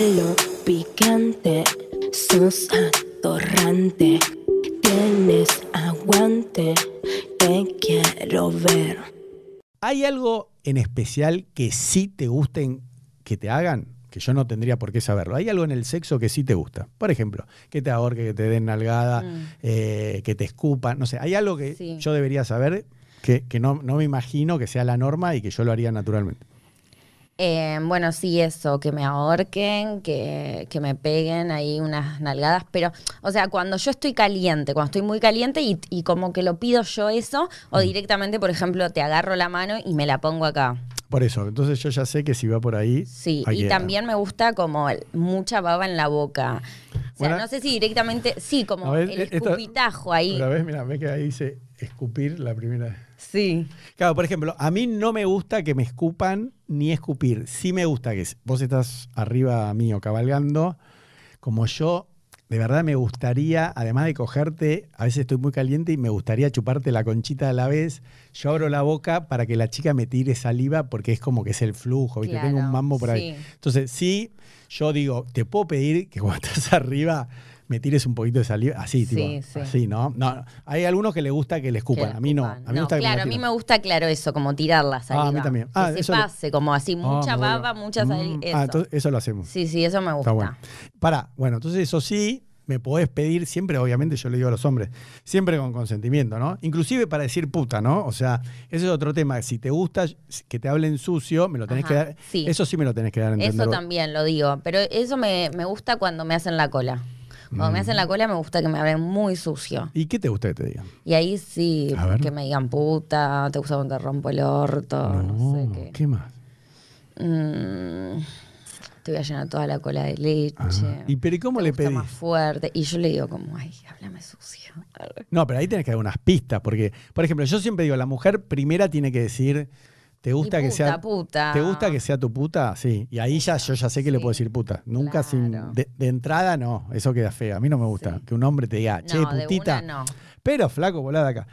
pelo picante, sos atorrante, tienes aguante, te quiero ver. ¿Hay algo en especial que sí te gusten que te hagan? Que yo no tendría por qué saberlo. ¿Hay algo en el sexo que sí te gusta? Por ejemplo, que te ahorque, que te den nalgada, Mm. eh, que te escupan. No sé, hay algo que Sí. yo debería saber que, que no, no me imagino que sea la norma y que yo lo haría naturalmente. Eh, bueno, sí, eso, que me ahorquen, que, que me peguen ahí unas nalgadas, pero, o sea, cuando yo estoy caliente, cuando estoy muy caliente y, y como que lo pido yo eso, o Mm. directamente, por ejemplo, te agarro la mano y me la pongo acá. Por eso, entonces yo ya sé que si va por ahí. Sí, y también me gusta como mucha baba en la boca. O sea, Bueno. no sé si directamente, sí, como el esto- escupitajo ahí. Una vez, mira, ve que ahí dice escupir la primera. Sí. Claro, por ejemplo, a mí no me gusta que me escupan ni escupir. Sí me gusta que vos estás arriba mío cabalgando, como yo, de verdad me gustaría, además de cogerte, a veces estoy muy caliente y me gustaría chuparte la conchita a la vez. Yo abro la boca para que la chica me tire saliva porque es como que es el flujo, ¿viste? Claro, Tengo un mambo por ahí. sí. Entonces, sí, yo digo, te puedo pedir que cuando estás arriba me tires un poquito de saliva, así, tipo, Sí, sí. así, ¿no? No, hay algunos que les gusta que le escupan, Que a mí no. A mí me gusta que claro, la a mí me gusta, claro, eso, como tirar la saliva. a mí también. Que Ah, se eso lo- pase, como así, mucha Ah, vuelvo. baba, mucha saliva. Mm, eso. Ah, entonces eso lo hacemos. Sí, sí, eso me gusta. Está bueno. Pará, bueno, entonces eso sí, me podés pedir siempre, obviamente yo le digo a los hombres, siempre con consentimiento, ¿no? Inclusive para decir puta, ¿no? O sea, ese es otro tema. Si te gusta que te hablen sucio, me lo tenés que dar. sí. Eso sí me lo tenés que dar a entender. Eso también lo digo, pero eso me, me gusta cuando me hacen la cola. Cuando me hacen la cola me gusta que me hablen muy sucio. ¿Y qué te gusta que te digan? Y ahí sí, que me digan puta, te gusta cuando te rompo el orto, no, sé qué. ¿Qué más? Mm, te voy a llenar toda la cola de leche. ¿Y pero ¿y cómo te le gusta pedís? más fuerte. Y yo le digo como, ay, háblame sucio. No, pero ahí tenés que dar unas pistas, porque, por ejemplo, yo siempre digo, la mujer primera tiene que decir, ¿te gusta que sea puta. ¿Te gusta que sea tu puta? Sí. Y ahí ya yo ya sé que le puedo decir puta. Nunca sin de, de entrada no, eso queda feo. A mí no me gusta Sí. que un hombre te diga, che, no, putita. no. Pero flaco, volá de acá.